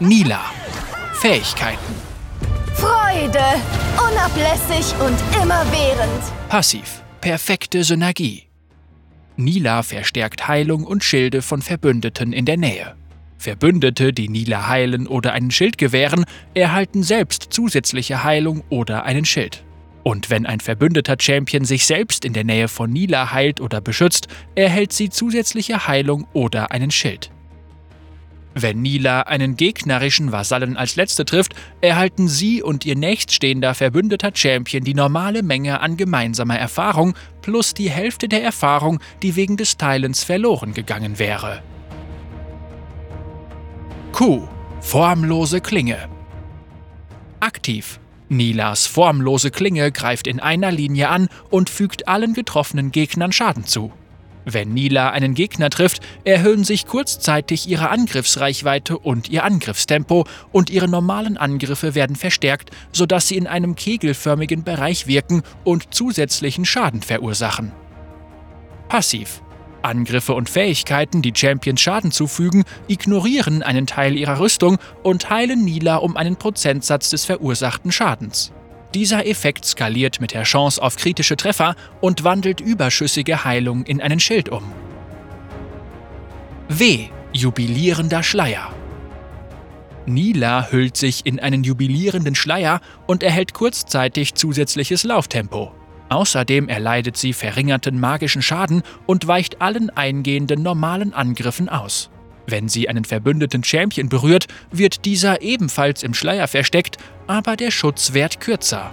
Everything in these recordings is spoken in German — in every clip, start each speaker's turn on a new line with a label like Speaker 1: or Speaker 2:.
Speaker 1: Nila. Fähigkeiten.
Speaker 2: Freude, unablässig und immerwährend.
Speaker 1: Passiv. Perfekte Synergie. Nila verstärkt Heilung und Schilde von Verbündeten in der Nähe. Verbündete, die Nila heilen oder einen Schild gewähren, erhalten selbst zusätzliche Heilung oder einen Schild. Und wenn ein verbündeter Champion sich selbst in der Nähe von Nila heilt oder beschützt, erhält sie zusätzliche Heilung oder einen Schild. Wenn Nila einen gegnerischen Vasallen als letzte trifft, erhalten sie und ihr nächststehender verbündeter Champion die normale Menge an gemeinsamer Erfahrung plus die Hälfte der Erfahrung, die wegen des Teilens verloren gegangen wäre. Q. Formlose Klinge. Aktiv. Nilas formlose Klinge greift in einer Linie an und fügt allen getroffenen Gegnern Schaden zu. Wenn Nila einen Gegner trifft, erhöhen sich kurzzeitig ihre Angriffsreichweite und ihr Angriffstempo und ihre normalen Angriffe werden verstärkt, sodass sie in einem kegelförmigen Bereich wirken und zusätzlichen Schaden verursachen. Passiv. Angriffe und Fähigkeiten, die Champions Schaden zufügen, ignorieren einen Teil ihrer Rüstung und heilen Nila um einen Prozentsatz des verursachten Schadens. Dieser Effekt skaliert mit der Chance auf kritische Treffer und wandelt überschüssige Heilung in einen Schild um. W. Jubilierender Schleier. Nila hüllt sich in einen jubilierenden Schleier und erhält kurzzeitig zusätzliches Lauftempo. Außerdem erleidet sie verringerten magischen Schaden und weicht allen eingehenden normalen Angriffen aus. Wenn sie einen verbündeten Champion berührt, wird dieser ebenfalls im Schleier versteckt, aber der Schutz wird kürzer.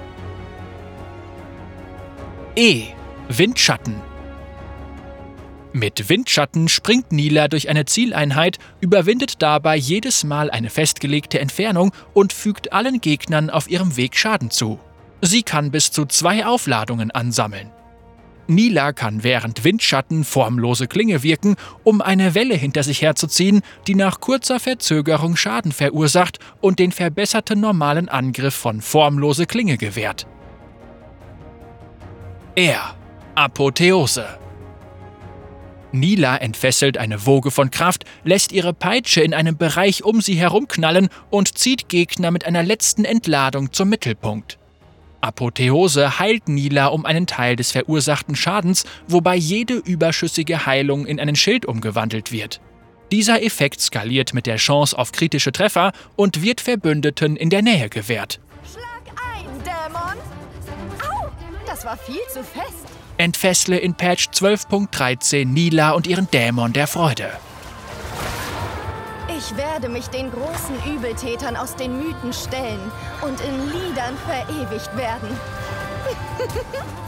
Speaker 1: E. Windschatten. Mit Windschatten springt Nila durch eine Zieleinheit, überwindet dabei jedes Mal eine festgelegte Entfernung und fügt allen Gegnern auf ihrem Weg Schaden zu. Sie kann bis zu zwei Aufladungen ansammeln. Nila kann während Windschatten formlose Klinge wirken, um eine Welle hinter sich herzuziehen, die nach kurzer Verzögerung Schaden verursacht und den verbesserten normalen Angriff von formlose Klinge gewährt. Er. Apotheose. Nila entfesselt eine Woge von Kraft, lässt ihre Peitsche in einem Bereich um sie herumknallen und zieht Gegner mit einer letzten Entladung zum Mittelpunkt. Apotheose heilt Nila um einen Teil des verursachten Schadens, wobei jede überschüssige Heilung in einen Schild umgewandelt wird. Dieser Effekt skaliert mit der Chance auf kritische Treffer und wird Verbündeten in der Nähe gewährt.
Speaker 2: Schlag ein, Dämon! Au, das war viel zu fest.
Speaker 1: Entfessle in Patch 12.13 Nila und ihren Dämon der Freude.
Speaker 2: Ich werde mich den großen Übeltätern aus den Mythen stellen und in Liedern verewigt werden.